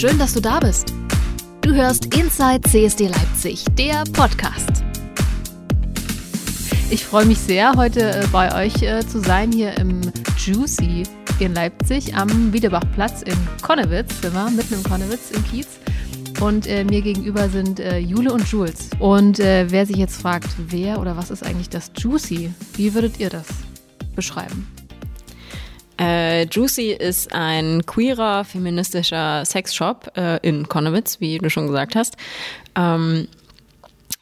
Schön, dass du da bist. Du hörst Inside CSD Leipzig, der Podcast. Ich freue mich sehr, heute äh, bei euch äh, zu sein, hier im Juicy in Leipzig am Wiedebachplatz in Konnewitz, sind wir, mitten im Konnewitz im Kiez. Und äh, mir gegenüber sind äh, Jule und Jules. Und äh, wer sich jetzt fragt, wer oder was ist eigentlich das Juicy, wie würdet ihr das beschreiben? Äh, Juicy ist ein queerer, feministischer Sexshop äh, in Konnewitz, wie du schon gesagt hast. Ähm,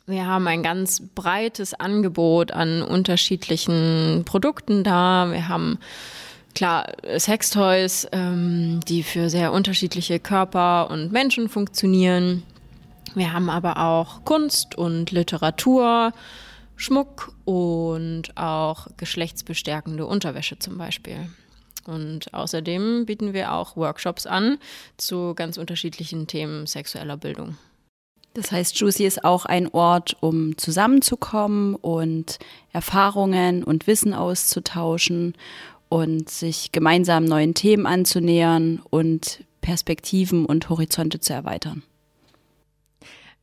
wir haben ein ganz breites Angebot an unterschiedlichen Produkten da. Wir haben klar Sextoys, ähm, die für sehr unterschiedliche Körper und Menschen funktionieren. Wir haben aber auch Kunst und Literatur, Schmuck und auch geschlechtsbestärkende Unterwäsche zum Beispiel. Und außerdem bieten wir auch Workshops an zu ganz unterschiedlichen Themen sexueller Bildung. Das heißt, Juicy ist auch ein Ort, um zusammenzukommen und Erfahrungen und Wissen auszutauschen und sich gemeinsam neuen Themen anzunähern und Perspektiven und Horizonte zu erweitern.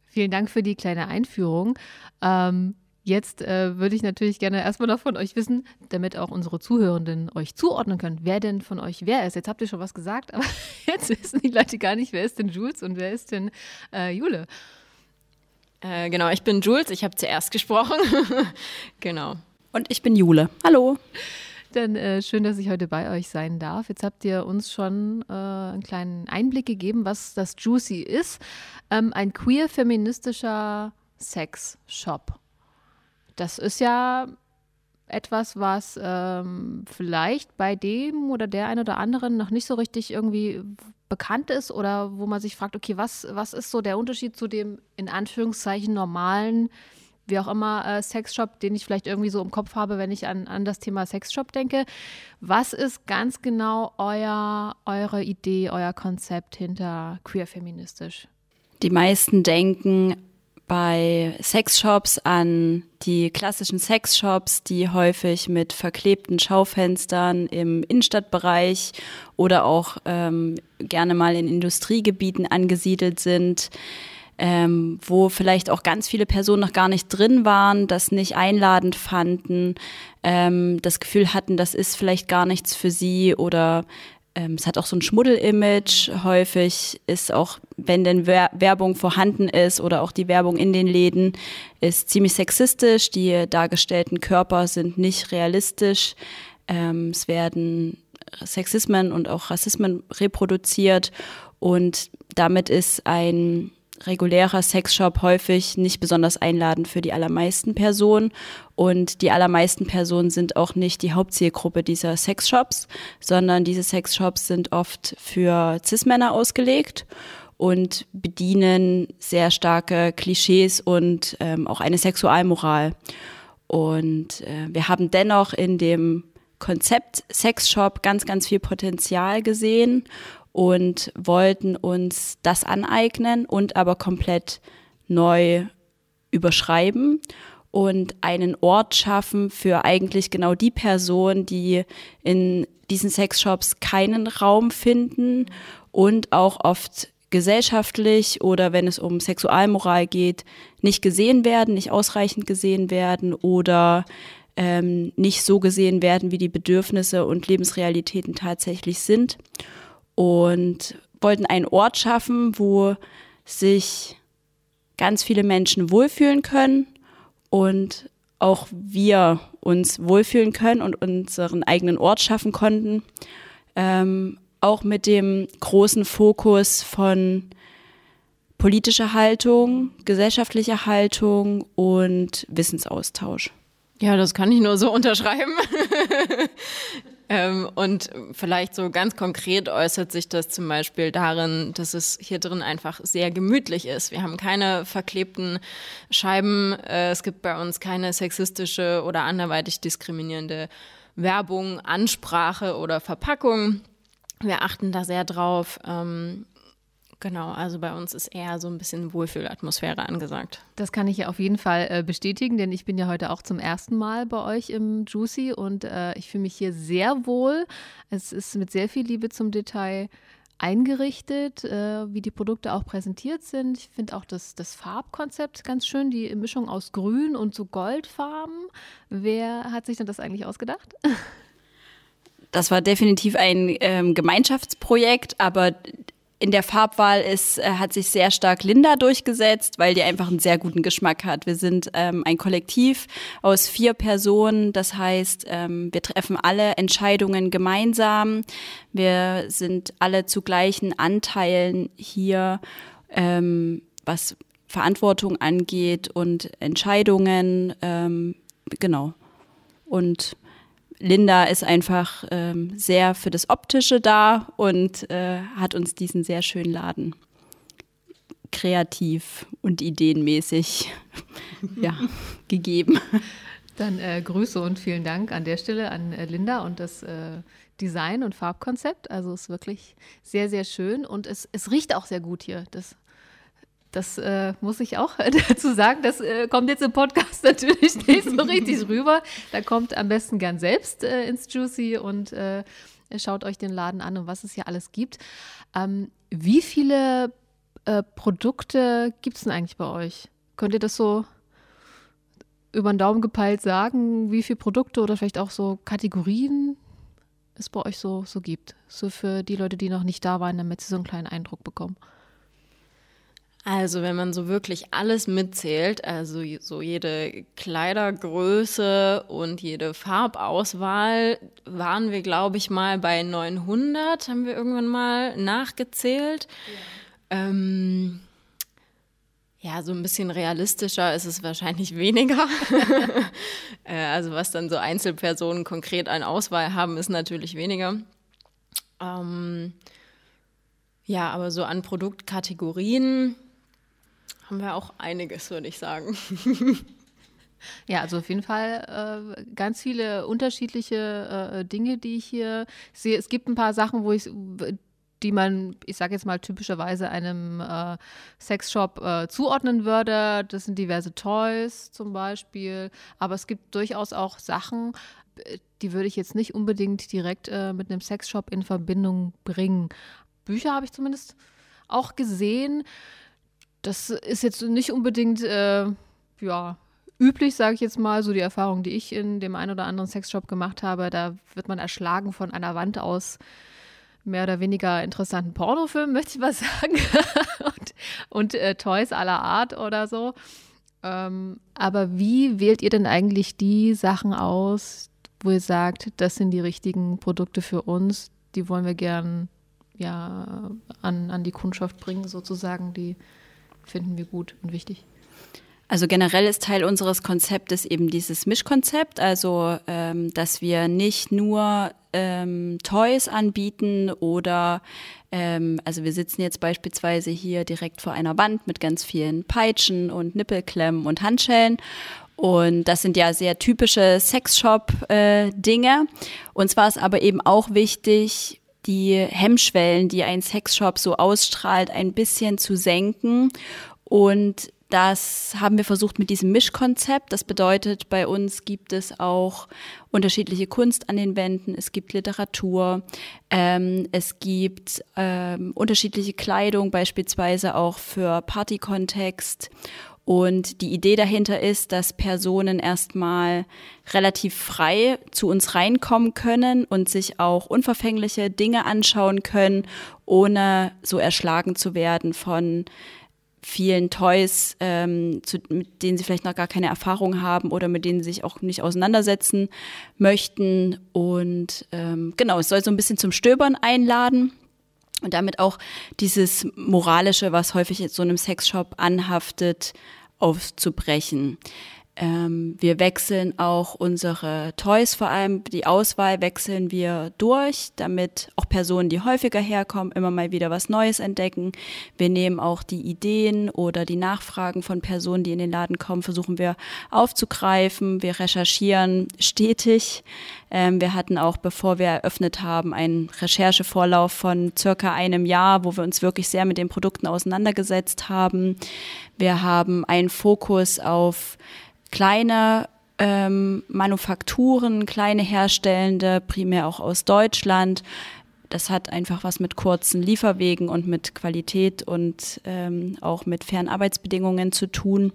Vielen Dank für die kleine Einführung. Ähm, Jetzt äh, würde ich natürlich gerne erstmal noch von euch wissen, damit auch unsere Zuhörenden euch zuordnen können, wer denn von euch wer ist. Jetzt habt ihr schon was gesagt, aber jetzt wissen die Leute gar nicht, wer ist denn Jules und wer ist denn äh, Jule. Äh, genau, ich bin Jules, ich habe zuerst gesprochen. genau. Und ich bin Jule. Hallo. Dann äh, schön, dass ich heute bei euch sein darf. Jetzt habt ihr uns schon äh, einen kleinen Einblick gegeben, was das Juicy ist. Ähm, ein queer-feministischer Sex-Shop. Das ist ja etwas, was ähm, vielleicht bei dem oder der einen oder anderen noch nicht so richtig irgendwie bekannt ist oder wo man sich fragt, okay, was, was ist so der Unterschied zu dem in Anführungszeichen normalen, wie auch immer, äh, Sexshop, den ich vielleicht irgendwie so im Kopf habe, wenn ich an, an das Thema Sexshop denke. Was ist ganz genau euer, eure Idee, euer Konzept hinter queer feministisch? Die meisten denken bei Sexshops an die klassischen Sexshops, die häufig mit verklebten Schaufenstern im Innenstadtbereich oder auch ähm, gerne mal in Industriegebieten angesiedelt sind. Ähm, wo vielleicht auch ganz viele Personen noch gar nicht drin waren, das nicht einladend fanden, ähm, das Gefühl hatten, das ist vielleicht gar nichts für sie oder ähm, es hat auch so ein Schmuddel-Image. Häufig ist auch, wenn denn Werbung vorhanden ist oder auch die Werbung in den Läden, ist ziemlich sexistisch. Die dargestellten Körper sind nicht realistisch. Ähm, es werden Sexismen und auch Rassismen reproduziert und damit ist ein regulärer Sexshop häufig nicht besonders einladend für die allermeisten Personen. Und die allermeisten Personen sind auch nicht die Hauptzielgruppe dieser Sexshops, sondern diese Sexshops sind oft für Cis-Männer ausgelegt und bedienen sehr starke Klischees und ähm, auch eine Sexualmoral. Und äh, wir haben dennoch in dem Konzept Sexshop ganz, ganz viel Potenzial gesehen und wollten uns das aneignen und aber komplett neu überschreiben und einen Ort schaffen für eigentlich genau die Personen, die in diesen Sexshops keinen Raum finden und auch oft gesellschaftlich oder wenn es um Sexualmoral geht, nicht gesehen werden, nicht ausreichend gesehen werden oder ähm, nicht so gesehen werden, wie die Bedürfnisse und Lebensrealitäten tatsächlich sind und wollten einen Ort schaffen, wo sich ganz viele Menschen wohlfühlen können und auch wir uns wohlfühlen können und unseren eigenen Ort schaffen konnten. Ähm, auch mit dem großen Fokus von politischer Haltung, gesellschaftlicher Haltung und Wissensaustausch. Ja, das kann ich nur so unterschreiben. Ähm, und vielleicht so ganz konkret äußert sich das zum Beispiel darin, dass es hier drin einfach sehr gemütlich ist. Wir haben keine verklebten Scheiben. Äh, es gibt bei uns keine sexistische oder anderweitig diskriminierende Werbung, Ansprache oder Verpackung. Wir achten da sehr drauf. Ähm, Genau, also bei uns ist eher so ein bisschen Wohlfühlatmosphäre angesagt. Das kann ich ja auf jeden Fall äh, bestätigen, denn ich bin ja heute auch zum ersten Mal bei euch im Juicy und äh, ich fühle mich hier sehr wohl. Es ist mit sehr viel Liebe zum Detail eingerichtet, äh, wie die Produkte auch präsentiert sind. Ich finde auch das, das Farbkonzept ganz schön, die Mischung aus Grün und so Goldfarben. Wer hat sich denn das eigentlich ausgedacht? Das war definitiv ein ähm, Gemeinschaftsprojekt, aber in der Farbwahl ist, äh, hat sich sehr stark Linda durchgesetzt, weil die einfach einen sehr guten Geschmack hat. Wir sind ähm, ein Kollektiv aus vier Personen. Das heißt, ähm, wir treffen alle Entscheidungen gemeinsam. Wir sind alle zu gleichen Anteilen hier, ähm, was Verantwortung angeht und Entscheidungen. Ähm, genau. Und Linda ist einfach ähm, sehr für das Optische da und äh, hat uns diesen sehr schönen Laden kreativ und ideenmäßig ja, gegeben. Dann äh, Grüße und vielen Dank an der Stelle an äh, Linda und das äh, Design und Farbkonzept. Also es ist wirklich sehr, sehr schön und es, es riecht auch sehr gut hier. Das das äh, muss ich auch dazu sagen. Das äh, kommt jetzt im Podcast natürlich nicht so richtig rüber. Da kommt am besten gern selbst äh, ins Juicy und äh, schaut euch den Laden an und was es hier alles gibt. Ähm, wie viele äh, Produkte gibt es denn eigentlich bei euch? Könnt ihr das so über den Daumen gepeilt sagen, wie viele Produkte oder vielleicht auch so Kategorien es bei euch so, so gibt? So für die Leute, die noch nicht da waren, damit sie so einen kleinen Eindruck bekommen. Also wenn man so wirklich alles mitzählt, also so jede Kleidergröße und jede Farbauswahl, waren wir, glaube ich, mal bei 900, haben wir irgendwann mal nachgezählt. Ja. Ähm, ja, so ein bisschen realistischer ist es wahrscheinlich weniger. Äh, also was dann so Einzelpersonen konkret an Auswahl haben, ist natürlich weniger. Ähm, ja, aber so an Produktkategorien haben wir auch einiges, würde ich sagen. Ja, also auf jeden Fall äh, ganz viele unterschiedliche äh, Dinge, die ich hier sehe. Es gibt ein paar Sachen, wo ich, die man, ich sage jetzt mal typischerweise einem äh, Sexshop äh, zuordnen würde. Das sind diverse Toys zum Beispiel. Aber es gibt durchaus auch Sachen, die würde ich jetzt nicht unbedingt direkt äh, mit einem Sexshop in Verbindung bringen. Bücher habe ich zumindest auch gesehen das ist jetzt nicht unbedingt, äh, ja, üblich, sage ich jetzt mal, so die Erfahrung, die ich in dem einen oder anderen Sexshop gemacht habe. Da wird man erschlagen von einer Wand aus mehr oder weniger interessanten Pornofilmen, möchte ich mal sagen. und, und äh, Toys aller Art oder so. Ähm, aber wie wählt ihr denn eigentlich die Sachen aus, wo ihr sagt, das sind die richtigen Produkte für uns, die wollen wir gern ja, an, an die Kundschaft bringen, sozusagen, die finden wir gut und wichtig. Also generell ist Teil unseres Konzeptes eben dieses Mischkonzept, also ähm, dass wir nicht nur ähm, Toys anbieten oder ähm, also wir sitzen jetzt beispielsweise hier direkt vor einer Wand mit ganz vielen Peitschen und Nippelklemmen und Handschellen und das sind ja sehr typische Sexshop-Dinge. Äh, und zwar ist aber eben auch wichtig, die Hemmschwellen, die ein Sexshop so ausstrahlt, ein bisschen zu senken. Und das haben wir versucht mit diesem Mischkonzept. Das bedeutet, bei uns gibt es auch unterschiedliche Kunst an den Wänden, es gibt Literatur, ähm, es gibt ähm, unterschiedliche Kleidung, beispielsweise auch für Partykontext und die Idee dahinter ist, dass Personen erstmal relativ frei zu uns reinkommen können und sich auch unverfängliche Dinge anschauen können, ohne so erschlagen zu werden von vielen Toys, ähm, zu, mit denen sie vielleicht noch gar keine Erfahrung haben oder mit denen sie sich auch nicht auseinandersetzen möchten. Und ähm, genau, es soll so ein bisschen zum Stöbern einladen und damit auch dieses Moralische, was häufig in so einem Sexshop anhaftet, aufzubrechen. Ähm, wir wechseln auch unsere Toys, vor allem die Auswahl wechseln wir durch, damit auch Personen, die häufiger herkommen, immer mal wieder was Neues entdecken. Wir nehmen auch die Ideen oder die Nachfragen von Personen, die in den Laden kommen, versuchen wir aufzugreifen. Wir recherchieren stetig. Ähm, wir hatten auch, bevor wir eröffnet haben, einen Recherchevorlauf von circa einem Jahr, wo wir uns wirklich sehr mit den Produkten auseinandergesetzt haben. Wir haben einen Fokus auf kleine ähm, Manufakturen, kleine Herstellende, primär auch aus Deutschland. das hat einfach was mit kurzen Lieferwegen und mit Qualität und ähm, auch mit fairen Arbeitsbedingungen zu tun.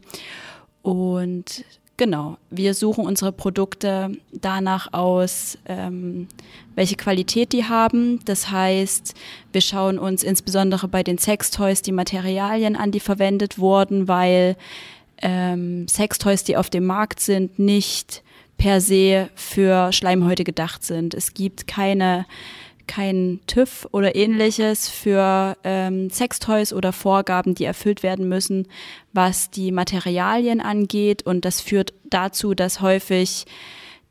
Und Genau, wir suchen unsere Produkte danach aus, ähm, welche Qualität die haben. Das heißt, wir schauen uns insbesondere bei den Sextoys die Materialien an, die verwendet wurden, weil ähm, Sextoys, die auf dem Markt sind, nicht per se für Schleimhäute gedacht sind. Es gibt keine kein TÜV oder ähnliches für ähm, Sextoys oder Vorgaben, die erfüllt werden müssen, was die Materialien angeht. Und das führt dazu, dass häufig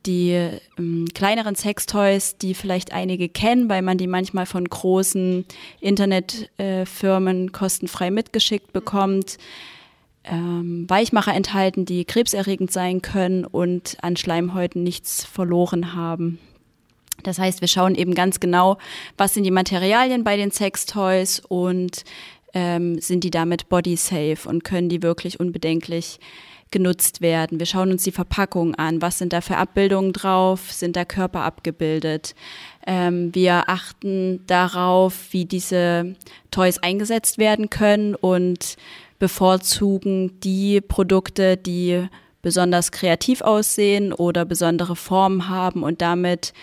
die ähm, kleineren Sextoys, die vielleicht einige kennen, weil man die manchmal von großen Internetfirmen äh, kostenfrei mitgeschickt bekommt, Weichmacher enthalten, die krebserregend sein können und an Schleimhäuten nichts verloren haben. Das heißt, wir schauen eben ganz genau, was sind die Materialien bei den Sextoys und ähm, sind die damit body safe und können die wirklich unbedenklich genutzt werden. Wir schauen uns die Verpackung an. Was sind da für Abbildungen drauf? Sind da Körper abgebildet? Ähm, wir achten darauf, wie diese Toys eingesetzt werden können und bevorzugen die Produkte, die besonders kreativ aussehen oder besondere Formen haben und damit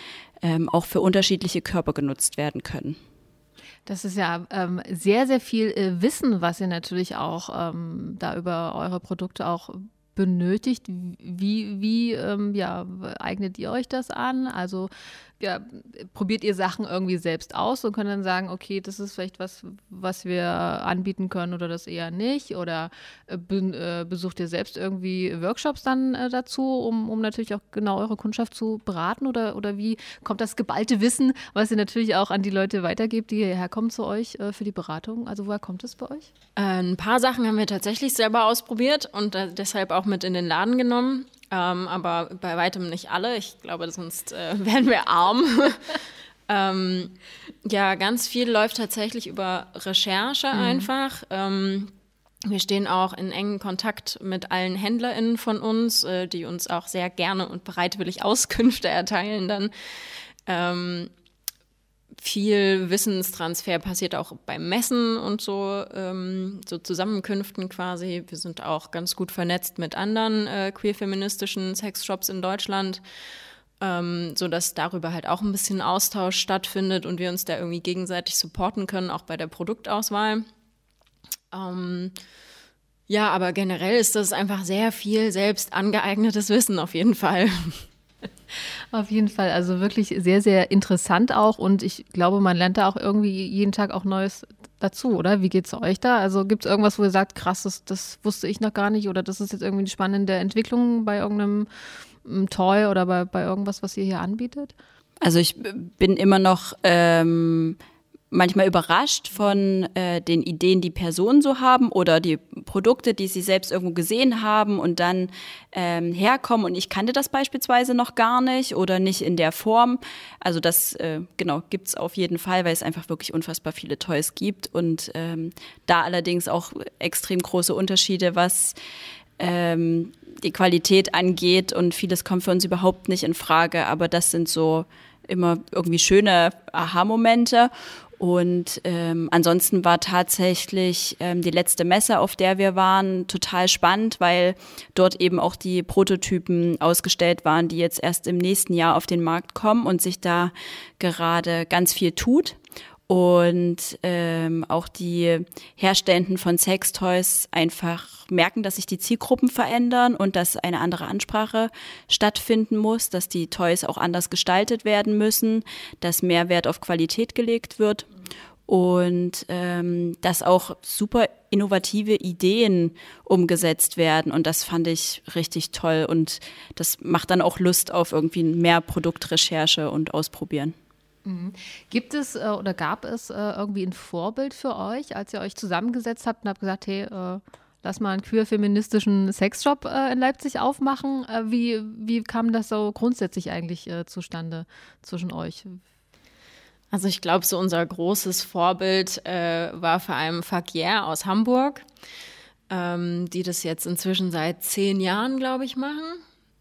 ähm, auch für unterschiedliche Körper genutzt werden können. Das ist ja ähm, sehr, sehr viel äh, Wissen, was ihr natürlich auch ähm, da über eure Produkte auch benötigt. Wie, wie ähm, ja, eignet ihr euch das an? Also ja, probiert ihr Sachen irgendwie selbst aus und könnt dann sagen, okay, das ist vielleicht was, was wir anbieten können oder das eher nicht? Oder äh, be äh, besucht ihr selbst irgendwie Workshops dann äh, dazu, um, um natürlich auch genau eure Kundschaft zu beraten? Oder, oder wie kommt das geballte Wissen, was ihr natürlich auch an die Leute weitergebt, die hierher kommen zu euch äh, für die Beratung? Also woher kommt es bei euch? Ein paar Sachen haben wir tatsächlich selber ausprobiert und äh, deshalb auch mit in den Laden genommen. Ähm, aber bei weitem nicht alle. Ich glaube, sonst äh, wären wir arm. ähm, ja, ganz viel läuft tatsächlich über Recherche mhm. einfach. Ähm, wir stehen auch in engen Kontakt mit allen HändlerInnen von uns, äh, die uns auch sehr gerne und bereitwillig Auskünfte erteilen dann. Viel Wissenstransfer passiert auch beim Messen und so, ähm, so Zusammenkünften quasi. Wir sind auch ganz gut vernetzt mit anderen äh, queer-feministischen Sexshops in Deutschland, ähm, so dass darüber halt auch ein bisschen Austausch stattfindet und wir uns da irgendwie gegenseitig supporten können, auch bei der Produktauswahl. Ähm, ja, aber generell ist das einfach sehr viel selbst angeeignetes Wissen auf jeden Fall. Auf jeden Fall, also wirklich sehr, sehr interessant auch und ich glaube, man lernt da auch irgendwie jeden Tag auch Neues dazu, oder? Wie geht es euch da? Also gibt es irgendwas, wo ihr sagt, krass, das, das, wusste ich noch gar nicht oder das ist jetzt irgendwie eine spannende Entwicklung bei irgendeinem mm, Toy oder bei, bei irgendwas, was ihr hier anbietet? Also ich bin immer noch ähm, manchmal überrascht von äh, den Ideen, die Personen so haben oder die Produkte, die sie selbst irgendwo gesehen haben und dann ähm, herkommen. Und ich kannte das beispielsweise noch gar nicht oder nicht in der Form. Also das, äh, genau, gibt's auf jeden Fall, weil es einfach wirklich unfassbar viele Toys gibt. Und ähm, da allerdings auch extrem große Unterschiede, was ähm, die Qualität angeht. Und vieles kommt für uns überhaupt nicht in Frage. Aber das sind so immer irgendwie schöne Aha-Momente. Und ähm, ansonsten war tatsächlich ähm, die letzte Messe, auf der wir waren, total spannend, weil dort eben auch die Prototypen ausgestellt waren, die jetzt erst im nächsten Jahr auf den Markt kommen und sich da gerade ganz viel tut und ähm, auch die Herstellenden von Sextoys einfach merken, dass sich die Zielgruppen verändern und dass eine andere Ansprache stattfinden muss, dass die Toys auch anders gestaltet werden müssen, dass mehr Wert auf Qualität gelegt wird und ähm, dass auch super innovative Ideen umgesetzt werden. Und das fand ich richtig toll und das macht dann auch Lust auf irgendwie mehr Produktrecherche und Ausprobieren. Mhm. Gibt es äh, oder gab es äh, irgendwie ein Vorbild für euch, als ihr euch zusammengesetzt habt und habt gesagt, hey, äh, lass mal einen queer-feministischen Sexshop äh, in Leipzig aufmachen? Äh, wie, wie kam das so grundsätzlich eigentlich äh, zustande zwischen euch? Also ich glaube, so unser großes Vorbild war vor allem Fakier aus Hamburg, ähm, die das jetzt inzwischen seit zehn Jahren, glaube ich, machen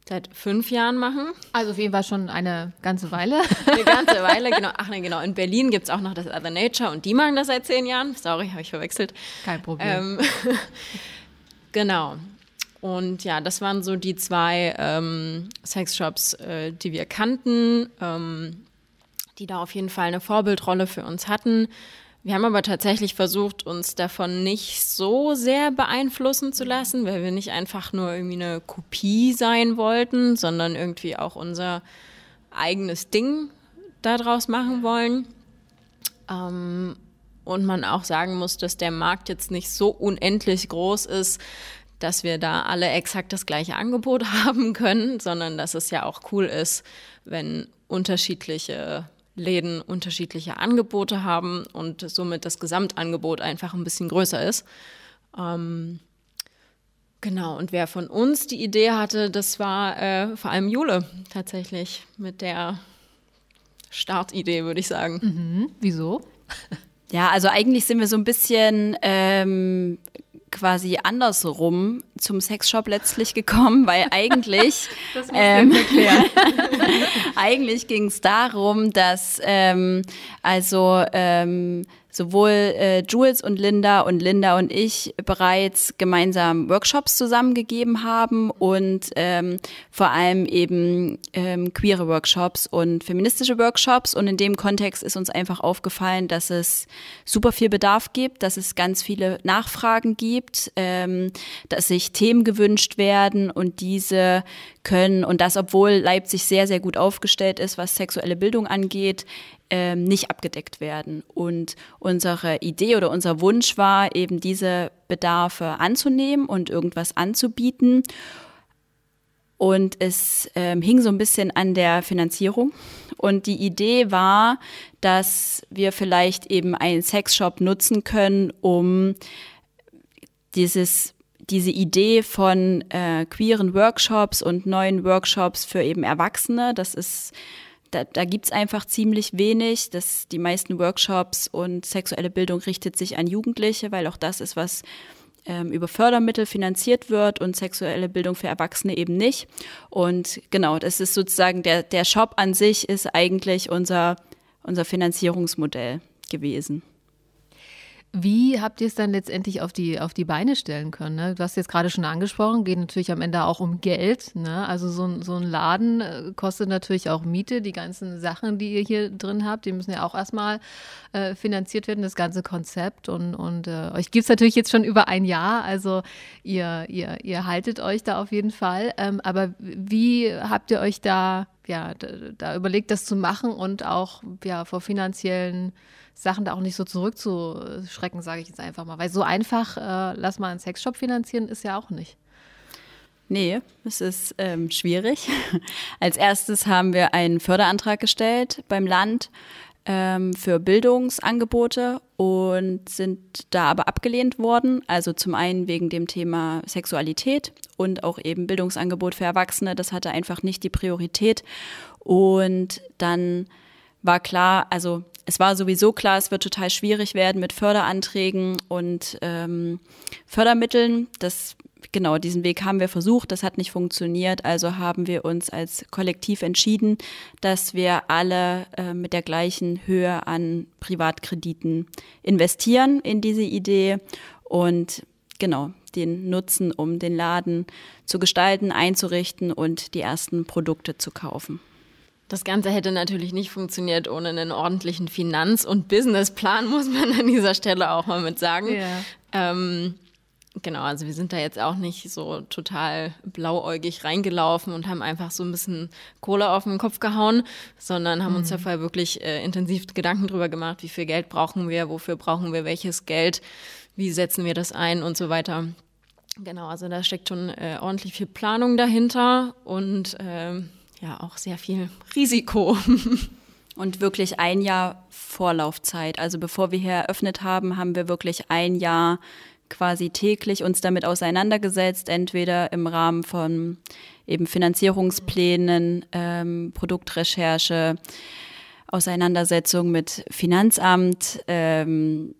seit fünf Jahren machen. Also auf jeden Fall schon eine ganze Weile. Eine ganze Weile, genau. Ach ne, genau. In Berlin gibt es auch noch das Other Nature und die machen das seit zehn Jahren. Sorry, habe ich verwechselt. Kein Problem. Ähm, genau. Und ja, das waren so die zwei ähm, Sexshops, äh, die wir kannten, ähm, die da auf jeden Fall eine Vorbildrolle für uns hatten. Wir haben aber tatsächlich versucht, uns davon nicht so sehr beeinflussen zu lassen, weil wir nicht einfach nur irgendwie eine Kopie sein wollten, sondern irgendwie auch unser eigenes Ding daraus machen wollen. Ähm, und man auch sagen muss, dass der Markt jetzt nicht so unendlich groß ist, dass wir da alle exakt das gleiche Angebot haben können, sondern dass es ja auch cool ist, wenn unterschiedliche Läden unterschiedliche Angebote haben und somit das Gesamtangebot einfach ein bisschen größer ist. Ähm, genau, und wer von uns die Idee hatte, das war äh, vor allem Jule tatsächlich mit der Startidee, würde ich sagen. Mhm. Wieso? Ja, also eigentlich sind wir so ein bisschen ähm, quasi andersrum zum Sexshop letztlich gekommen, weil eigentlich ähm, eigentlich ging es darum, dass ähm, also ähm, sowohl äh, Jules und Linda und Linda und ich bereits gemeinsam Workshops zusammengegeben haben und ähm, vor allem eben ähm, queere Workshops und feministische Workshops. Und in dem Kontext ist uns einfach aufgefallen, dass es super viel Bedarf gibt, dass es ganz viele Nachfragen gibt, ähm, dass sich Themen gewünscht werden und diese können, und das obwohl Leipzig sehr, sehr gut aufgestellt ist, was sexuelle Bildung angeht, ähm, nicht abgedeckt werden. Und unsere Idee oder unser Wunsch war eben diese Bedarfe anzunehmen und irgendwas anzubieten. Und es ähm, hing so ein bisschen an der Finanzierung. Und die Idee war, dass wir vielleicht eben einen Sexshop nutzen können, um dieses diese Idee von äh, queeren Workshops und neuen Workshops für eben Erwachsene, das ist da, da gibt es einfach ziemlich wenig. Das, die meisten Workshops und sexuelle Bildung richtet sich an Jugendliche, weil auch das ist, was ähm, über Fördermittel finanziert wird und sexuelle Bildung für Erwachsene eben nicht. Und genau, das ist sozusagen der, der Shop an sich ist eigentlich unser, unser Finanzierungsmodell gewesen. Wie habt ihr es dann letztendlich auf die, auf die Beine stellen können? Ne? Du hast jetzt gerade schon angesprochen, geht natürlich am Ende auch um Geld. Ne? Also so ein, so ein Laden äh, kostet natürlich auch Miete. Die ganzen Sachen, die ihr hier drin habt, die müssen ja auch erstmal äh, finanziert werden, das ganze Konzept. Und, und äh, euch gibt es natürlich jetzt schon über ein Jahr. Also ihr, ihr, ihr haltet euch da auf jeden Fall. Ähm, aber wie habt ihr euch da, ja, da, da überlegt, das zu machen und auch ja, vor finanziellen Sachen da auch nicht so zurückzuschrecken, sage ich jetzt einfach mal. Weil so einfach, äh, lass mal einen Sexshop finanzieren, ist ja auch nicht. Nee, es ist ähm, schwierig. Als erstes haben wir einen Förderantrag gestellt beim Land ähm, für Bildungsangebote und sind da aber abgelehnt worden. Also zum einen wegen dem Thema Sexualität und auch eben Bildungsangebot für Erwachsene. Das hatte einfach nicht die Priorität. Und dann war klar, also es war sowieso klar, es wird total schwierig werden mit Förderanträgen und ähm, Fördermitteln. Das genau diesen Weg haben wir versucht, das hat nicht funktioniert. Also haben wir uns als Kollektiv entschieden, dass wir alle äh, mit der gleichen Höhe an Privatkrediten investieren in diese Idee und genau den nutzen, um den Laden zu gestalten, einzurichten und die ersten Produkte zu kaufen. Das Ganze hätte natürlich nicht funktioniert ohne einen ordentlichen Finanz- und Businessplan, muss man an dieser Stelle auch mal mit sagen. Ja. Ähm, genau, also wir sind da jetzt auch nicht so total blauäugig reingelaufen und haben einfach so ein bisschen Kohle auf den Kopf gehauen, sondern haben mhm. uns vorher wirklich äh, intensiv Gedanken drüber gemacht, wie viel Geld brauchen wir, wofür brauchen wir welches Geld, wie setzen wir das ein und so weiter. Genau, also da steckt schon äh, ordentlich viel Planung dahinter und ähm, ja auch sehr viel Risiko. Und wirklich ein Jahr Vorlaufzeit. Also bevor wir hier eröffnet haben, haben wir wirklich ein Jahr quasi täglich uns damit auseinandergesetzt, entweder im Rahmen von eben Finanzierungsplänen, ähm, Produktrecherche, Auseinandersetzung mit Finanzamt, ähm,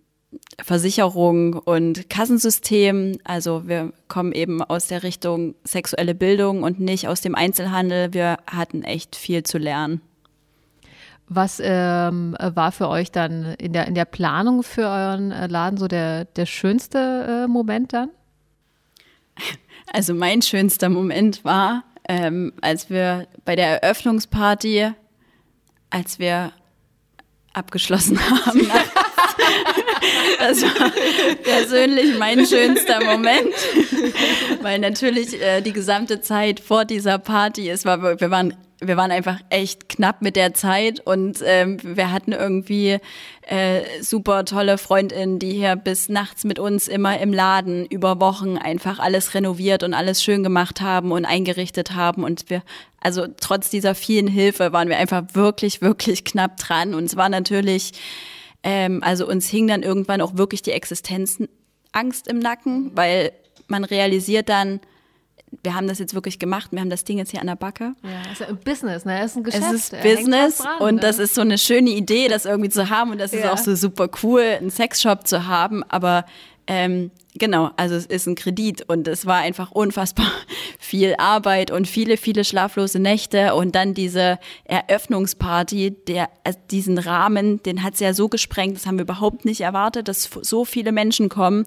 Versicherung und Kassensystem. Also wir kommen eben aus der Richtung sexuelle Bildung und nicht aus dem Einzelhandel. Wir hatten echt viel zu lernen. Was ähm, war für euch dann in der, in der Planung für euren Laden so der, der schönste äh, Moment dann? Also mein schönster Moment war, ähm, als wir bei der Eröffnungsparty, als wir abgeschlossen haben. das war persönlich mein schönster Moment, weil natürlich äh, die gesamte Zeit vor dieser Party, es war, wir waren wir waren einfach echt knapp mit der Zeit und ähm, wir hatten irgendwie äh, super tolle Freundinnen, die hier bis nachts mit uns immer im Laden über Wochen einfach alles renoviert und alles schön gemacht haben und eingerichtet haben und wir also trotz dieser vielen Hilfe waren wir einfach wirklich wirklich knapp dran und es war natürlich ähm, also uns hing dann irgendwann auch wirklich die Existenzangst im Nacken, weil man realisiert dann wir haben das jetzt wirklich gemacht, wir haben das Ding jetzt hier an der Backe. Ja, ist ja ein Business, ne? Es ist ein Geschäft. Es ist Business dran, und ne? das ist so eine schöne Idee, das irgendwie zu haben und das ja. ist auch so super cool, einen Sexshop zu haben, aber ähm, genau, also es ist ein Kredit und es war einfach unfassbar viel Arbeit und viele, viele schlaflose Nächte und dann diese Eröffnungsparty, der, also diesen Rahmen, den hat es ja so gesprengt, das haben wir überhaupt nicht erwartet, dass so viele Menschen kommen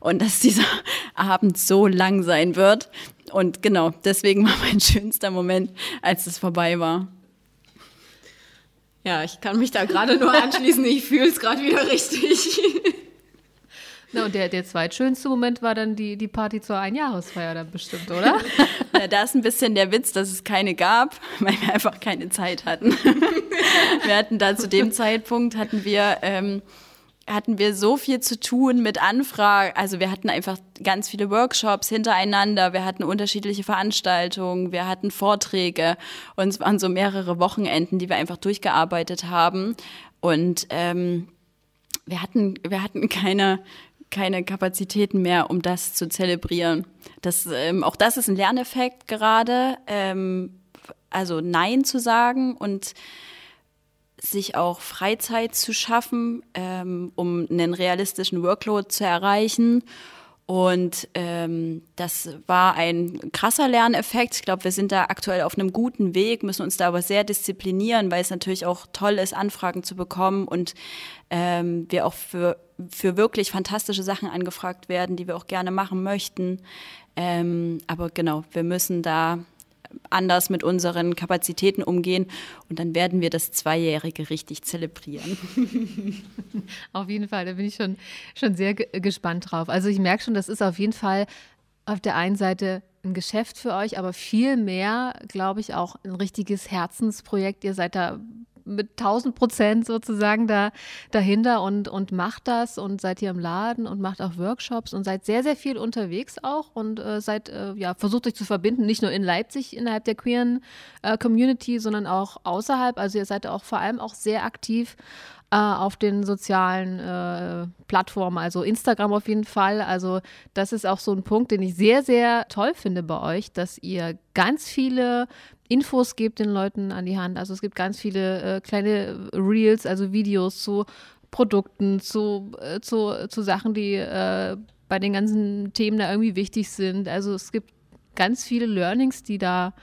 und dass dieser Abend so lang sein wird. Und genau, deswegen war mein schönster Moment, als es vorbei war. Ja, ich kann mich da gerade nur anschließen. Ich fühle es gerade wieder richtig. Na, und der, der zweitschönste Moment war dann die, die Party zur Einjahresfeier dann bestimmt, oder? Na, da ist ein bisschen der Witz, dass es keine gab, weil wir einfach keine Zeit hatten. wir hatten da zu dem Zeitpunkt, hatten wir... Ähm, hatten wir so viel zu tun mit Anfragen. Also wir hatten einfach ganz viele Workshops hintereinander, wir hatten unterschiedliche Veranstaltungen, wir hatten Vorträge und es waren so mehrere Wochenenden, die wir einfach durchgearbeitet haben. Und ähm, wir hatten, wir hatten keine, keine Kapazitäten mehr, um das zu zelebrieren. Das, ähm, auch das ist ein Lerneffekt gerade. Ähm, also Nein zu sagen und sich auch Freizeit zu schaffen, ähm, um einen realistischen Workload zu erreichen. Und ähm, das war ein krasser Lerneffekt. Ich glaube, wir sind da aktuell auf einem guten Weg, müssen uns da aber sehr disziplinieren, weil es natürlich auch toll ist, Anfragen zu bekommen und ähm, wir auch für, für wirklich fantastische Sachen angefragt werden, die wir auch gerne machen möchten. Ähm, aber genau, wir müssen da anders mit unseren Kapazitäten umgehen und dann werden wir das Zweijährige richtig zelebrieren. auf jeden Fall, da bin ich schon, schon sehr gespannt drauf. Also ich merke schon, das ist auf jeden Fall auf der einen Seite ein Geschäft für euch, aber viel mehr, glaube ich, auch ein richtiges Herzensprojekt. Ihr seid da mit 1000 Prozent sozusagen da, dahinter und, und macht das und seid hier im Laden und macht auch Workshops und seid sehr, sehr viel unterwegs auch und äh, seid, äh, ja, versucht euch zu verbinden, nicht nur in Leipzig innerhalb der queeren äh, Community, sondern auch außerhalb. Also ihr seid auch vor allem auch sehr aktiv äh, auf den sozialen äh, Plattformen, also Instagram auf jeden Fall. Also das ist auch so ein Punkt, den ich sehr, sehr toll finde bei euch, dass ihr ganz viele Infos gebt den Leuten an die Hand. Also es gibt ganz viele äh, kleine Reels, also Videos zu Produkten, zu, äh, zu, zu Sachen, die äh, bei den ganzen Themen da irgendwie wichtig sind. Also es gibt ganz viele Learnings, die da,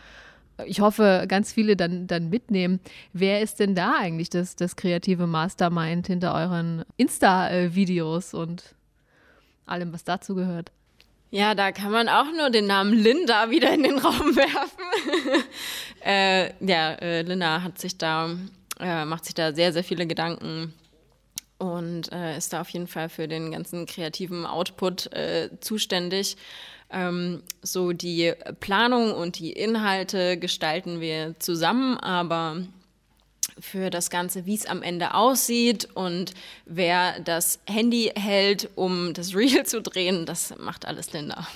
ich hoffe, ganz viele dann, dann mitnehmen. Wer ist denn da eigentlich das, das kreative Mastermind hinter euren Insta-Videos und allem, was dazu gehört? Ja, da kann man auch nur den Namen Linda wieder in den Raum werfen. äh, ja, äh, Linda hat sich da, äh, macht sich da sehr, sehr viele Gedanken und äh, ist da auf jeden Fall für den ganzen kreativen Output äh, zuständig. Ähm, so die Planung und die Inhalte gestalten wir zusammen, aber für das Ganze, wie es am Ende aussieht und wer das Handy hält, um das Reel zu drehen, das macht alles Linda.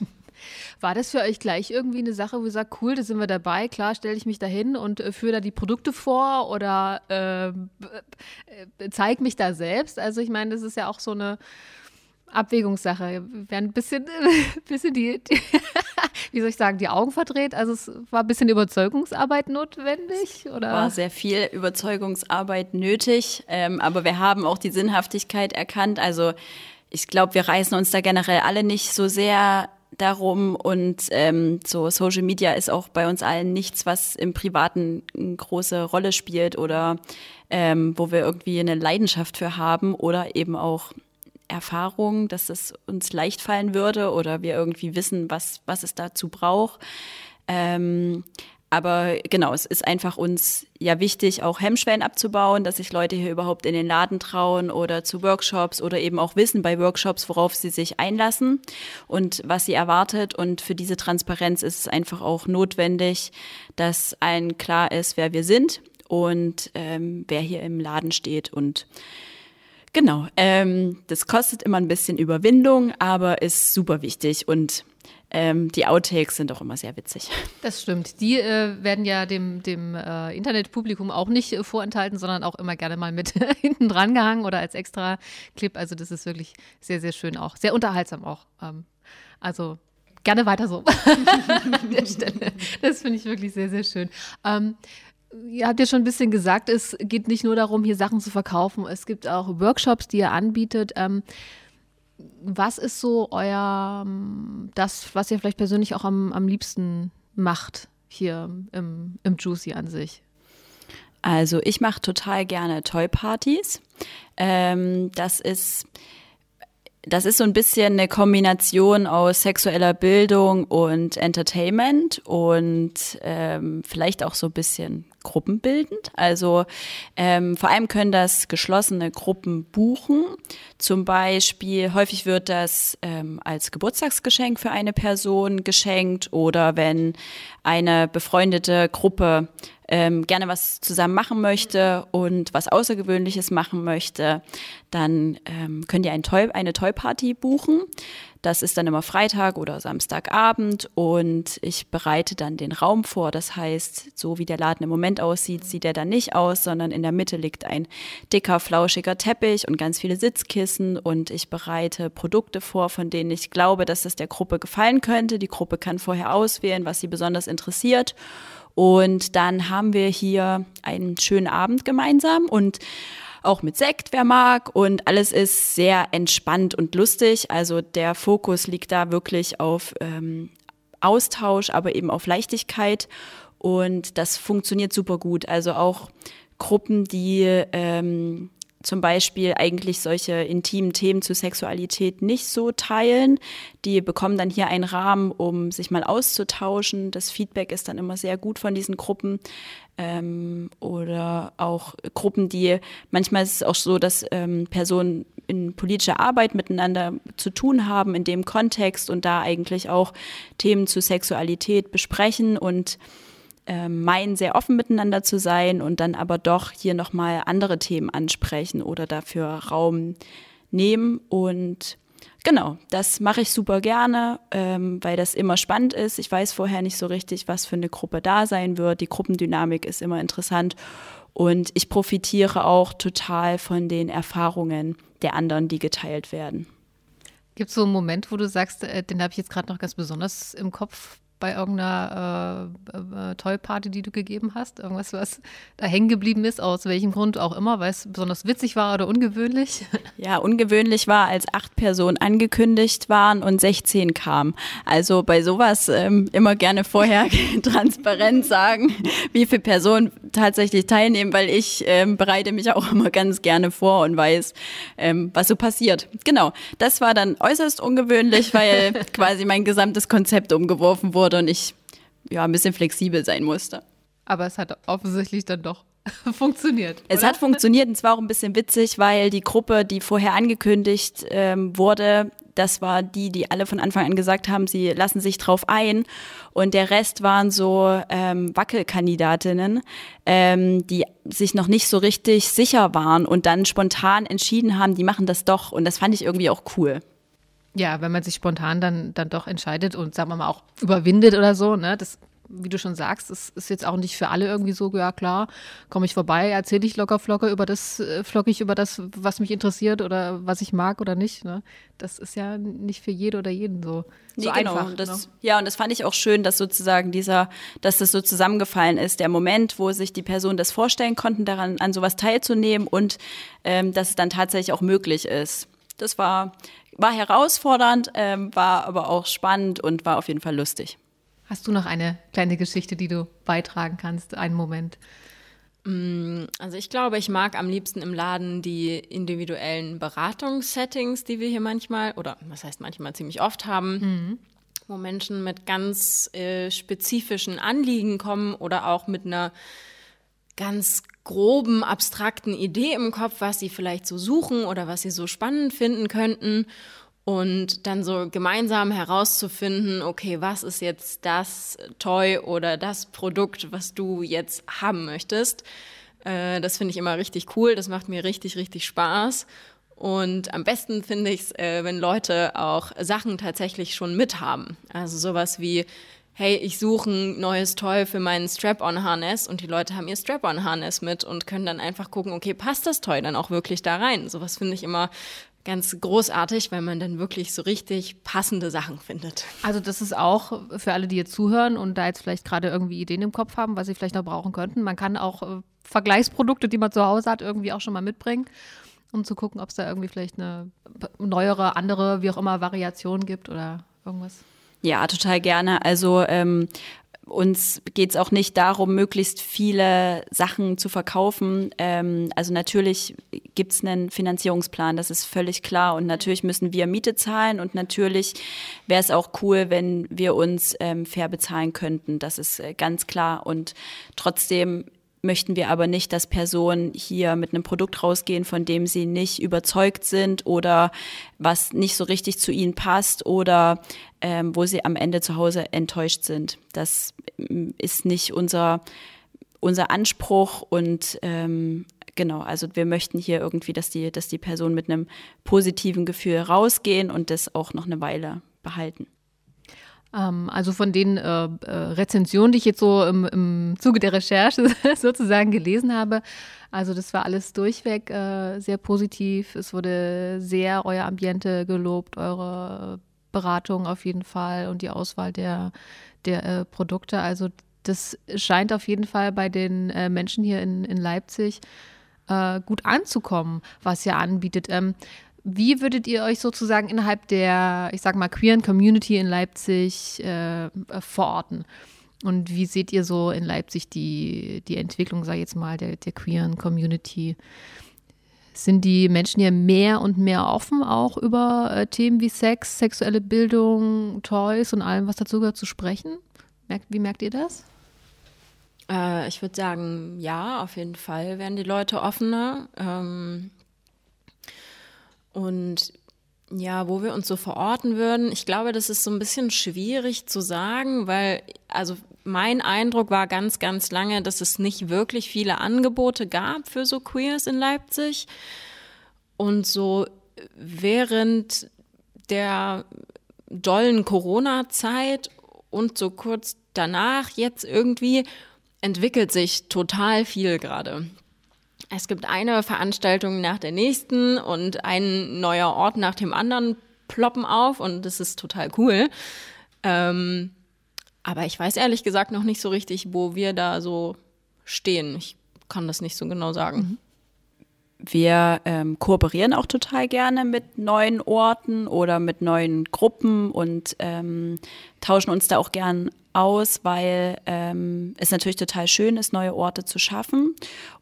War das für euch gleich irgendwie eine Sache, wo ihr sagt, cool, da sind wir dabei, klar, stelle ich mich da hin und äh, führe da die Produkte vor oder äh, äh, zeige mich da selbst? Also ich meine, das ist ja auch so eine Abwägungssache. Wir werden ein bisschen, bisschen die, die wie soll ich sagen, die Augen verdreht. Also es war ein bisschen Überzeugungsarbeit notwendig, oder? War sehr viel Überzeugungsarbeit nötig, ähm, aber wir haben auch die Sinnhaftigkeit erkannt. Also ich glaube, wir reißen uns da generell alle nicht so sehr darum und ähm, so Social Media ist auch bei uns allen nichts, was im Privaten eine große Rolle spielt oder ähm, wo wir irgendwie eine Leidenschaft für haben oder eben auch Erfahrung, dass es uns leicht fallen würde oder wir irgendwie wissen, was, was es dazu braucht. Ähm, aber genau, es ist einfach uns ja wichtig, auch Hemmschwellen abzubauen, dass sich Leute hier überhaupt in den Laden trauen oder zu Workshops oder eben auch wissen bei Workshops, worauf sie sich einlassen und was sie erwartet. Und für diese Transparenz ist es einfach auch notwendig, dass allen klar ist, wer wir sind und ähm, wer hier im Laden steht und Genau, ähm, das kostet immer ein bisschen Überwindung, aber ist super wichtig und ähm, die Outtakes sind auch immer sehr witzig. Das stimmt. Die äh, werden ja dem, dem äh, Internetpublikum auch nicht äh, vorenthalten, sondern auch immer gerne mal mit hinten dran gehangen oder als extra Clip. Also das ist wirklich sehr, sehr schön auch. Sehr unterhaltsam auch. Ähm, also gerne weiter so an der Stelle. Das finde ich wirklich sehr, sehr schön. Ähm, ihr habt ja schon ein bisschen gesagt, es geht nicht nur darum, hier Sachen zu verkaufen. Es gibt auch Workshops, die ihr anbietet. Ähm, was ist so euer, ähm, das, was ihr vielleicht persönlich auch am, am liebsten macht hier im, im Juicy an sich? Also ich mache total gerne Toy-Partys. Ähm, das ist das ist so ein bisschen eine Kombination aus sexueller Bildung und Entertainment und ähm, vielleicht auch so ein bisschen gruppenbildend. Also ähm, vor allem können das geschlossene Gruppen buchen. Zum Beispiel häufig wird das ähm, als Geburtstagsgeschenk für eine Person geschenkt oder wenn eine befreundete Gruppe ähm, gerne was zusammen machen möchte und was Außergewöhnliches machen möchte, dann ähm, könnt ihr ein Toy, eine Toy-Party buchen. Das ist dann immer Freitag oder Samstagabend und ich bereite dann den Raum vor. Das heißt, so wie der Laden im Moment aussieht, sieht er dann nicht aus, sondern in der Mitte liegt ein dicker, flauschiger Teppich und ganz viele Sitzkissen und ich bereite Produkte vor, von denen ich glaube, dass es der Gruppe gefallen könnte. Die Gruppe kann vorher auswählen, was sie besonders interessiert. Und dann haben wir hier einen schönen Abend gemeinsam und auch mit Sekt, wer mag. Und alles ist sehr entspannt und lustig. Also der Fokus liegt da wirklich auf ähm, Austausch, aber eben auf Leichtigkeit. Und das funktioniert super gut. Also auch Gruppen, die ähm, zum Beispiel eigentlich solche intimen Themen zu Sexualität nicht so teilen. Die bekommen dann hier einen Rahmen, um sich mal auszutauschen. Das Feedback ist dann immer sehr gut von diesen Gruppen. Ähm, oder auch Gruppen, die manchmal ist es auch so, dass ähm, Personen in politischer Arbeit miteinander zu tun haben in dem Kontext und da eigentlich auch Themen zu Sexualität besprechen und äh, meinen, sehr offen miteinander zu sein und dann aber doch hier nochmal andere Themen ansprechen oder dafür Raum nehmen. Und genau, das mache ich super gerne, ähm, weil das immer spannend ist. Ich weiß vorher nicht so richtig, was für eine Gruppe da sein wird. Die Gruppendynamik ist immer interessant. Und ich profitiere auch total von den Erfahrungen der anderen, die geteilt werden. Gibt es so einen Moment, wo du sagst, äh, den habe ich jetzt gerade noch ganz besonders im Kopf, bei irgendeiner äh, äh, Toy-Party, die du gegeben hast? Irgendwas, was da hängen geblieben ist, aus welchem Grund auch immer, weil es besonders witzig war oder ungewöhnlich? Ja, ungewöhnlich war, als acht Personen angekündigt waren und 16 kamen. Also bei sowas ähm, immer gerne vorher transparent sagen, wie viele Personen tatsächlich teilnehmen, weil ich ähm, bereite mich auch immer ganz gerne vor und weiß, ähm, was so passiert. Genau, das war dann äußerst ungewöhnlich, weil quasi mein gesamtes Konzept umgeworfen wurde und ich ja ein bisschen flexibel sein musste. Aber es hat offensichtlich dann doch funktioniert. Es hat funktioniert und zwar auch ein bisschen witzig, weil die Gruppe, die vorher angekündigt ähm, wurde, das war die, die alle von Anfang an gesagt haben, sie lassen sich drauf ein. Und der Rest waren so ähm, Wackelkandidatinnen, ähm, die sich noch nicht so richtig sicher waren und dann spontan entschieden haben, die machen das doch. Und das fand ich irgendwie auch cool. Ja, wenn man sich spontan dann, dann doch entscheidet und sagen wir mal auch überwindet oder so, ne, das wie du schon sagst, es ist jetzt auch nicht für alle irgendwie so, ja klar, komme ich vorbei, erzähle ich locker flocke über das, äh, flockig über das, was mich interessiert oder was ich mag oder nicht. Ne? Das ist ja nicht für jede oder jeden so, nee, so genau. einfach. Das, ne? Ja, und das fand ich auch schön, dass sozusagen dieser, dass das so zusammengefallen ist, der Moment, wo sich die Personen das vorstellen konnten, daran an sowas teilzunehmen und ähm, dass es dann tatsächlich auch möglich ist. Das war, war herausfordernd, ähm, war aber auch spannend und war auf jeden Fall lustig. Hast du noch eine kleine Geschichte, die du beitragen kannst? Einen Moment. Also ich glaube, ich mag am liebsten im Laden die individuellen Beratungssettings, die wir hier manchmal, oder was heißt manchmal ziemlich oft haben, wo Menschen mit ganz äh, spezifischen Anliegen kommen oder auch mit einer ganz groben, abstrakten Idee im Kopf, was sie vielleicht so suchen oder was sie so spannend finden könnten. Und dann so gemeinsam herauszufinden, okay, was ist jetzt das Toy oder das Produkt, was du jetzt haben möchtest. Äh, das finde ich immer richtig cool. Das macht mir richtig, richtig Spaß. Und am besten finde ich es, äh, wenn Leute auch Sachen tatsächlich schon mithaben. Also sowas wie, hey, ich suche ein neues Toy für meinen Strap-on-Harness und die Leute haben ihr Strap-on-Harness mit und können dann einfach gucken, okay, passt das Toy dann auch wirklich da rein? Sowas finde ich immer ganz großartig, weil man dann wirklich so richtig passende Sachen findet. Also das ist auch für alle, die jetzt zuhören und da jetzt vielleicht gerade irgendwie Ideen im Kopf haben, was sie vielleicht noch brauchen könnten. Man kann auch äh, Vergleichsprodukte, die man zu Hause hat, irgendwie auch schon mal mitbringen, um zu gucken, ob es da irgendwie vielleicht eine neuere, andere, wie auch immer, Variation gibt oder irgendwas. Ja, total gerne. Also ähm, uns geht es auch nicht darum, möglichst viele Sachen zu verkaufen. Ähm, also natürlich gibt es einen Finanzierungsplan, das ist völlig klar. Und natürlich müssen wir Miete zahlen und natürlich wäre es auch cool, wenn wir uns ähm, fair bezahlen könnten. Das ist äh, ganz klar. Und trotzdem möchten wir aber nicht, dass Personen hier mit einem Produkt rausgehen, von dem sie nicht überzeugt sind oder was nicht so richtig zu ihnen passt oder ähm, wo sie am Ende zu Hause enttäuscht sind. Das ähm, ist nicht unser, unser Anspruch und ähm, genau, also wir möchten hier irgendwie, dass die, dass die Personen mit einem positiven Gefühl rausgehen und das auch noch eine Weile behalten. Ähm, also von den äh, äh, Rezensionen, die ich jetzt so im, im Zuge der Recherche sozusagen gelesen habe, also das war alles durchweg äh, sehr positiv. Es wurde sehr euer Ambiente gelobt, eure Beratung auf jeden Fall und die Auswahl der, der äh, Produkte. Also das scheint auf jeden Fall bei den äh, Menschen hier in, in Leipzig äh, gut anzukommen, was ihr anbietet. Ähm, wie würdet ihr euch sozusagen innerhalb der, ich sag mal, queeren Community in Leipzig äh, verorten? Und wie seht ihr so in Leipzig die, die Entwicklung, sag ich jetzt mal, der, der queeren Community? Sind die Menschen hier mehr und mehr offen, auch über äh, Themen wie Sex, sexuelle Bildung, Toys und allem, was dazu gehört, zu sprechen? Merkt, wie merkt ihr das? Äh, ich würde sagen, ja, auf jeden Fall werden die Leute offener. Ähm und ja, wo wir uns so verorten würden, ich glaube, das ist so ein bisschen schwierig zu sagen, weil, also mein Eindruck war ganz, ganz lange, dass es nicht wirklich viele Angebote gab für so Queers in Leipzig. Und so während der dollen Corona-Zeit und so kurz danach jetzt irgendwie entwickelt sich total viel gerade. Es gibt eine Veranstaltung nach der nächsten und ein neuer Ort nach dem anderen ploppen auf und das ist total cool. Ähm, aber ich weiß ehrlich gesagt noch nicht so richtig, wo wir da so stehen. Ich kann das nicht so genau sagen. Mhm. Wir ähm, kooperieren auch total gerne mit neuen Orten oder mit neuen Gruppen und ähm, tauschen uns da auch gern aus, weil ähm, es natürlich total schön ist, neue Orte zu schaffen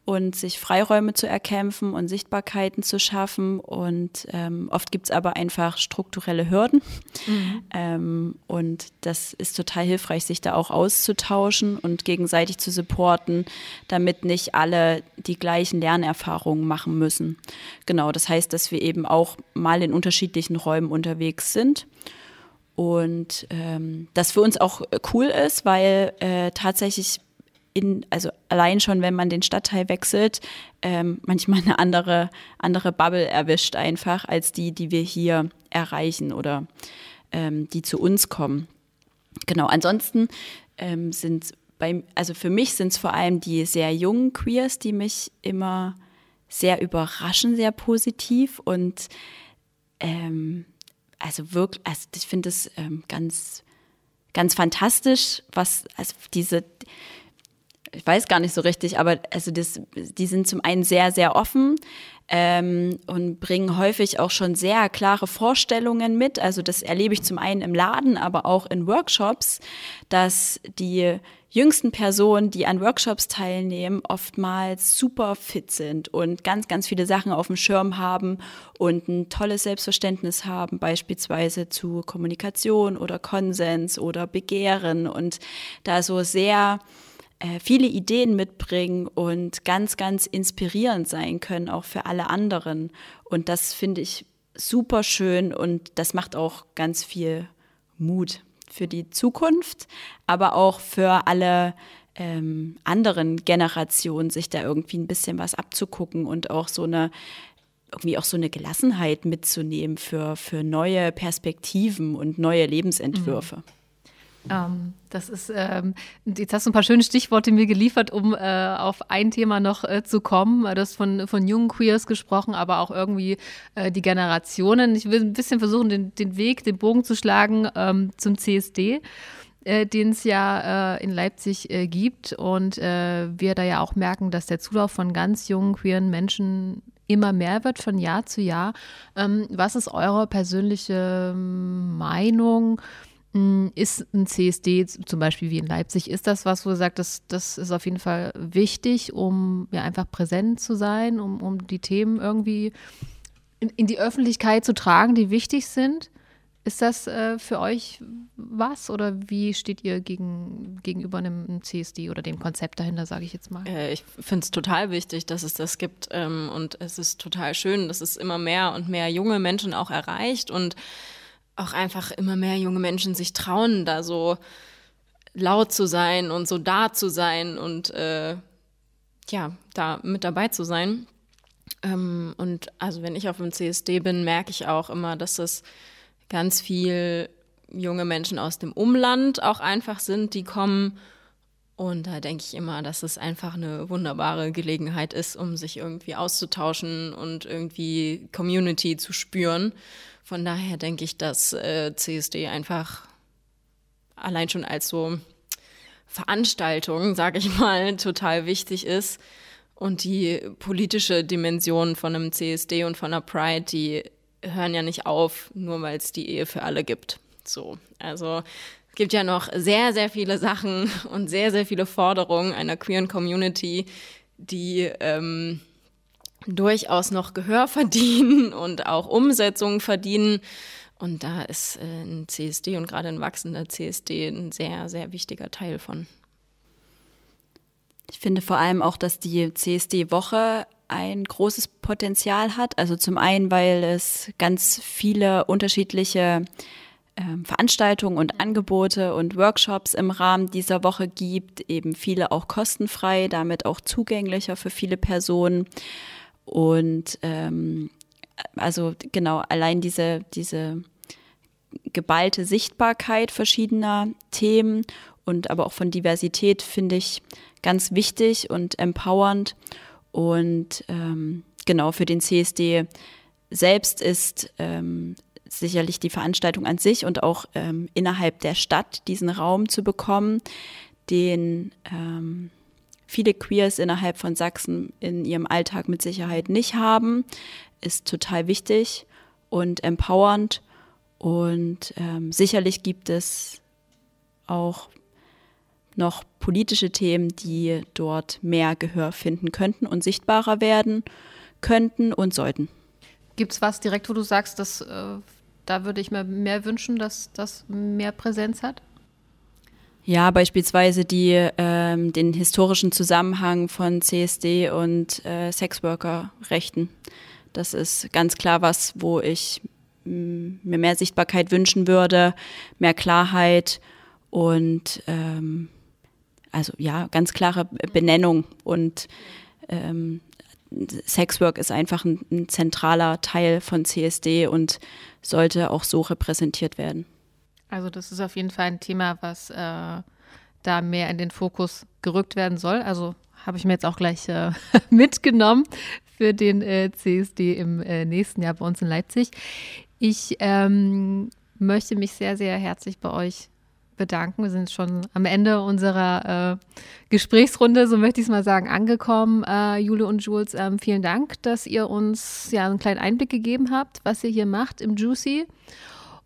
und sich Freiräume zu erkämpfen und Sichtbarkeiten zu schaffen. Und ähm, oft gibt es aber einfach strukturelle Hürden. Mhm. Ähm, und das ist total hilfreich, sich da auch auszutauschen und gegenseitig zu supporten, damit nicht alle die gleichen Lernerfahrungen machen müssen. Genau, das heißt, dass wir eben auch mal in unterschiedlichen Räumen unterwegs sind und ähm, das für uns auch cool ist, weil äh, tatsächlich in, also allein schon, wenn man den Stadtteil wechselt, ähm, manchmal eine andere, andere Bubble erwischt einfach als die, die wir hier erreichen oder ähm, die zu uns kommen. Genau, ansonsten ähm, sind bei, also für mich sind es vor allem die sehr jungen Queers, die mich immer sehr überraschen, sehr positiv und ähm, also wirklich, also ich finde es ähm, ganz, ganz fantastisch, was, also diese, ich weiß gar nicht so richtig, aber also das, die sind zum einen sehr, sehr offen ähm, und bringen häufig auch schon sehr klare Vorstellungen mit. Also das erlebe ich zum einen im Laden, aber auch in Workshops, dass die jüngsten Personen, die an Workshops teilnehmen, oftmals super fit sind und ganz, ganz viele Sachen auf dem Schirm haben und ein tolles Selbstverständnis haben, beispielsweise zu Kommunikation oder Konsens oder Begehren und da so sehr äh, viele Ideen mitbringen und ganz, ganz inspirierend sein können, auch für alle anderen. Und das finde ich super schön und das macht auch ganz viel Mut für die Zukunft, aber auch für alle ähm, anderen Generationen, sich da irgendwie ein bisschen was abzugucken und auch so eine irgendwie auch so eine Gelassenheit mitzunehmen für, für neue Perspektiven und neue Lebensentwürfe. Mhm. Ähm, das ist, ähm, jetzt hast du ein paar schöne Stichworte mir geliefert, um äh, auf ein Thema noch äh, zu kommen. Du hast von, von jungen Queers gesprochen, aber auch irgendwie äh, die Generationen. Ich will ein bisschen versuchen, den, den Weg, den Bogen zu schlagen ähm, zum CSD äh, den es ja äh, in Leipzig äh, gibt und äh, wir da ja auch merken, dass der Zulauf von ganz jungen queeren Menschen immer mehr wird von Jahr zu Jahr. Ähm, was ist eure persönliche Meinung? Hm, ist ein CSD zum Beispiel wie in Leipzig, ist das was, wo du sagst, das, das ist auf jeden Fall wichtig, um ja einfach präsent zu sein, um, um die Themen irgendwie in, in die Öffentlichkeit zu tragen, die wichtig sind? Ist das äh, für euch was oder wie steht ihr gegen, gegenüber einem CSD oder dem Konzept dahinter, sage ich jetzt mal? Äh, ich finde es total wichtig, dass es das gibt ähm, und es ist total schön, dass es immer mehr und mehr junge Menschen auch erreicht und auch einfach immer mehr junge Menschen sich trauen, da so laut zu sein und so da zu sein und äh, ja, da mit dabei zu sein. Ähm, und also wenn ich auf dem CSD bin, merke ich auch immer, dass es ganz viel junge Menschen aus dem Umland auch einfach sind, die kommen. Und da denke ich immer, dass es einfach eine wunderbare Gelegenheit ist, um sich irgendwie auszutauschen und irgendwie Community zu spüren. Von daher denke ich, dass äh, CSD einfach allein schon als so Veranstaltung, sage ich mal, total wichtig ist. Und die politische Dimension von einem CSD und von einer Pride, die hören ja nicht auf, nur weil es die Ehe für alle gibt. So, also gibt ja noch sehr, sehr viele Sachen und sehr, sehr viele Forderungen einer queeren Community, die ähm, durchaus noch Gehör verdienen und auch Umsetzungen verdienen. Und da ist äh, ein CSD und gerade ein wachsender CSD ein sehr, sehr wichtiger Teil von. Ich finde vor allem auch, dass die CSD-Woche ein großes Potenzial hat. Also zum einen, weil es ganz viele unterschiedliche Veranstaltungen und Angebote und Workshops im Rahmen dieser Woche gibt, eben viele auch kostenfrei, damit auch zugänglicher für viele Personen. Und ähm, also genau, allein diese, diese geballte Sichtbarkeit verschiedener Themen und aber auch von Diversität finde ich ganz wichtig und empowernd. Und ähm, genau für den CSD selbst ist ähm, sicherlich die Veranstaltung an sich und auch ähm, innerhalb der Stadt diesen Raum zu bekommen, den ähm, viele Queers innerhalb von Sachsen in ihrem Alltag mit Sicherheit nicht haben, ist total wichtig und empowernd. Und ähm, sicherlich gibt es auch noch politische Themen, die dort mehr Gehör finden könnten und sichtbarer werden könnten und sollten. Gibt es was direkt, wo du sagst, dass, äh, da würde ich mir mehr wünschen, dass das mehr Präsenz hat? Ja, beispielsweise die, ähm, den historischen Zusammenhang von CSD und äh, Sexworker-Rechten. Das ist ganz klar was, wo ich mm, mir mehr Sichtbarkeit wünschen würde, mehr Klarheit und ähm, also ja, ganz klare Benennung und ähm, Sexwork ist einfach ein, ein zentraler Teil von CSD und sollte auch so repräsentiert werden. Also das ist auf jeden Fall ein Thema, was äh, da mehr in den Fokus gerückt werden soll. Also habe ich mir jetzt auch gleich äh, mitgenommen für den äh, CSD im äh, nächsten Jahr bei uns in Leipzig. Ich ähm, möchte mich sehr, sehr herzlich bei euch bedanken. Wir sind schon am Ende unserer äh, Gesprächsrunde, so möchte ich es mal sagen, angekommen. Äh, Jule und Jules, ähm, vielen Dank, dass ihr uns ja einen kleinen Einblick gegeben habt, was ihr hier macht im Juicy.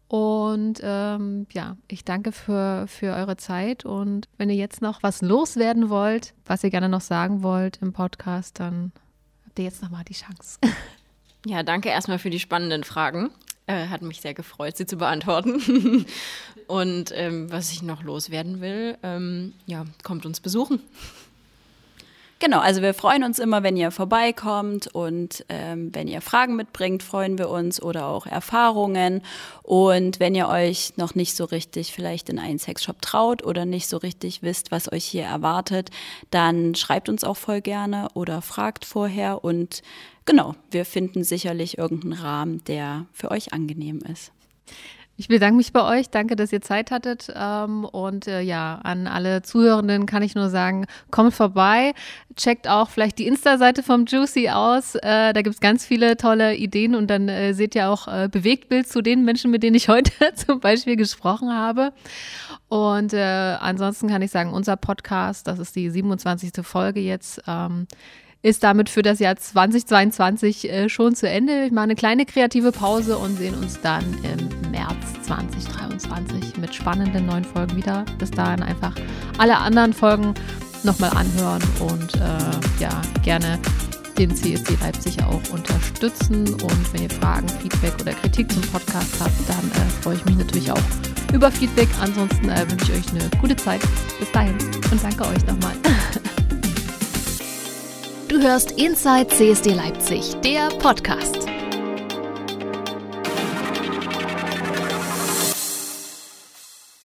Und ähm, ja, ich danke für, für eure Zeit. Und wenn ihr jetzt noch was loswerden wollt, was ihr gerne noch sagen wollt im Podcast, dann habt ihr jetzt nochmal die Chance. Ja, danke erstmal für die spannenden Fragen. Äh, hat mich sehr gefreut, sie zu beantworten. Und ähm, was ich noch loswerden will, ähm, ja, kommt uns besuchen. Genau, also wir freuen uns immer, wenn ihr vorbeikommt und ähm, wenn ihr Fragen mitbringt, freuen wir uns oder auch Erfahrungen. Und wenn ihr euch noch nicht so richtig vielleicht in einen Sexshop traut oder nicht so richtig wisst, was euch hier erwartet, dann schreibt uns auch voll gerne oder fragt vorher. Und genau, wir finden sicherlich irgendeinen Rahmen, der für euch angenehm ist. Ich bedanke mich bei euch. Danke, dass ihr Zeit hattet. Ähm, und äh, ja, an alle Zuhörenden kann ich nur sagen, kommt vorbei. Checkt auch vielleicht die Insta-Seite vom Juicy aus. Äh, da gibt es ganz viele tolle Ideen und dann äh, seht ihr auch Bewegtbild zu den Menschen, mit denen ich heute zum Beispiel gesprochen habe. Und ansonsten kann ich sagen, unser Podcast, das ist die 27. Folge jetzt. Ist damit für das Jahr 2022 äh, schon zu Ende. Ich mache eine kleine kreative Pause und sehen uns dann im März 2023 mit spannenden neuen Folgen wieder. Bis dahin einfach alle anderen Folgen nochmal anhören und äh, ja, gerne den CSD Leipzig auch unterstützen. Und wenn ihr Fragen, Feedback oder Kritik zum Podcast habt, dann äh, freue ich mich natürlich auch über Feedback. Ansonsten äh, wünsche ich euch eine gute Zeit. Bis dahin und danke euch nochmal. Du hörst Inside CSD Leipzig, der Podcast.